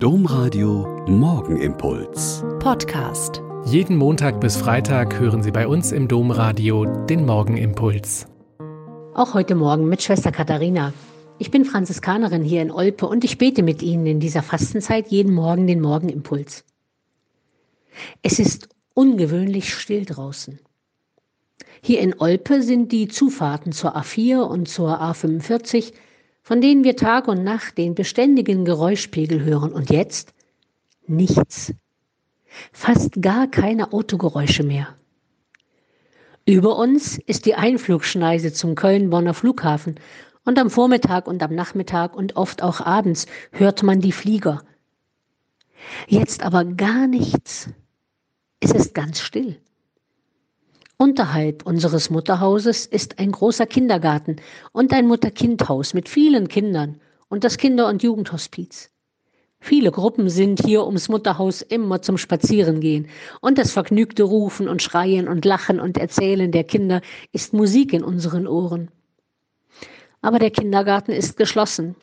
Domradio Morgenimpuls. Podcast. Jeden Montag bis Freitag hören Sie bei uns im Domradio den Morgenimpuls. Auch heute Morgen mit Schwester Katharina. Ich bin Franziskanerin hier in Olpe und ich bete mit Ihnen in dieser Fastenzeit jeden Morgen den Morgenimpuls. Es ist ungewöhnlich still draußen. Hier in Olpe sind die Zufahrten zur A4 und zur A45 von denen wir Tag und Nacht den beständigen Geräuschpegel hören. Und jetzt nichts. Fast gar keine Autogeräusche mehr. Über uns ist die Einflugschneise zum Köln-Bonner Flughafen und am Vormittag und am Nachmittag und oft auch abends hört man die Flieger. Jetzt aber gar nichts. Es ist ganz still. Unterhalb unseres Mutterhauses ist ein großer Kindergarten und ein Mutter-Kind-Haus mit vielen Kindern und das Kinder- und Jugendhospiz. Viele Gruppen sind hier ums Mutterhaus immer zum Spazierengehen und das vergnügte Rufen und Schreien und Lachen und Erzählen der Kinder ist Musik in unseren Ohren. Aber der Kindergarten ist geschlossen.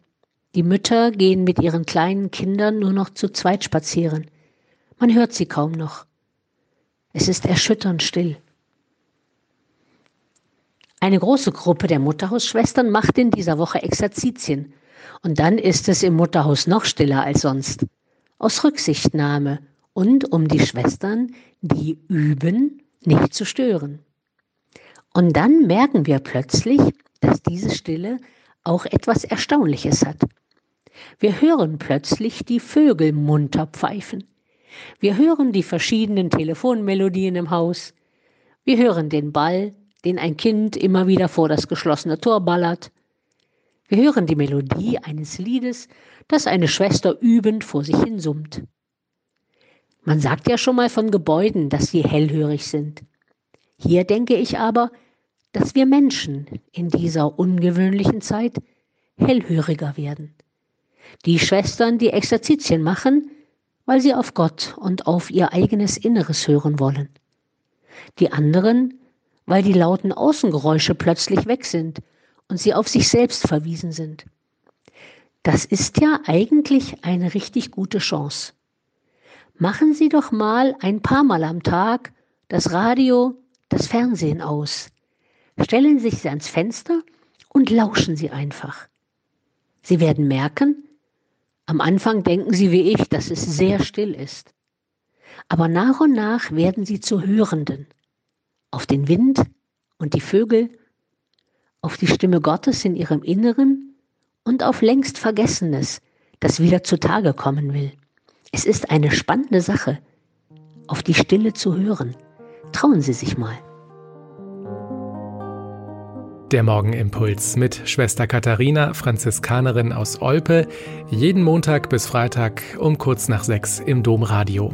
Die Mütter gehen mit ihren kleinen Kindern nur noch zu zweit spazieren. Man hört sie kaum noch. Es ist erschütternd still. Eine große Gruppe der Mutterhausschwestern macht in dieser Woche Exerzitien. Und dann ist es im Mutterhaus noch stiller als sonst. Aus Rücksichtnahme und um die Schwestern, die üben, nicht zu stören. Und dann merken wir plötzlich, dass diese Stille auch etwas Erstaunliches hat. Wir hören plötzlich die Vögel munter pfeifen. Wir hören die verschiedenen Telefonmelodien im Haus. Wir hören den Ball, den ein Kind immer wieder vor das geschlossene Tor ballert. Wir hören die Melodie eines Liedes, das eine Schwester übend vor sich hin summt. Man sagt ja schon mal von Gebäuden, dass sie hellhörig sind. Hier denke ich aber, dass wir Menschen in dieser ungewöhnlichen Zeit hellhöriger werden. Die Schwestern, die Exerzitien machen, weil sie auf Gott und auf ihr eigenes Inneres hören wollen. Die anderen, weil die lauten Außengeräusche plötzlich weg sind und sie auf sich selbst verwiesen sind. Das ist ja eigentlich eine richtig gute Chance. Machen Sie doch mal ein paar Mal am Tag das Radio, das Fernsehen aus. Stellen Sie sich ans Fenster und lauschen Sie einfach. Sie werden merken, am Anfang denken Sie wie ich, dass es sehr still ist. Aber nach und nach werden Sie zu Hörenden auf den Wind und die Vögel, auf die Stimme Gottes in ihrem Inneren und auf längst Vergessenes, das wieder zutage kommen will. Es ist eine spannende Sache, auf die Stille zu hören. Trauen Sie sich mal. Der Morgenimpuls mit Schwester Katharina, Franziskanerin aus Olpe, jeden Montag bis Freitag um kurz nach sechs im Domradio.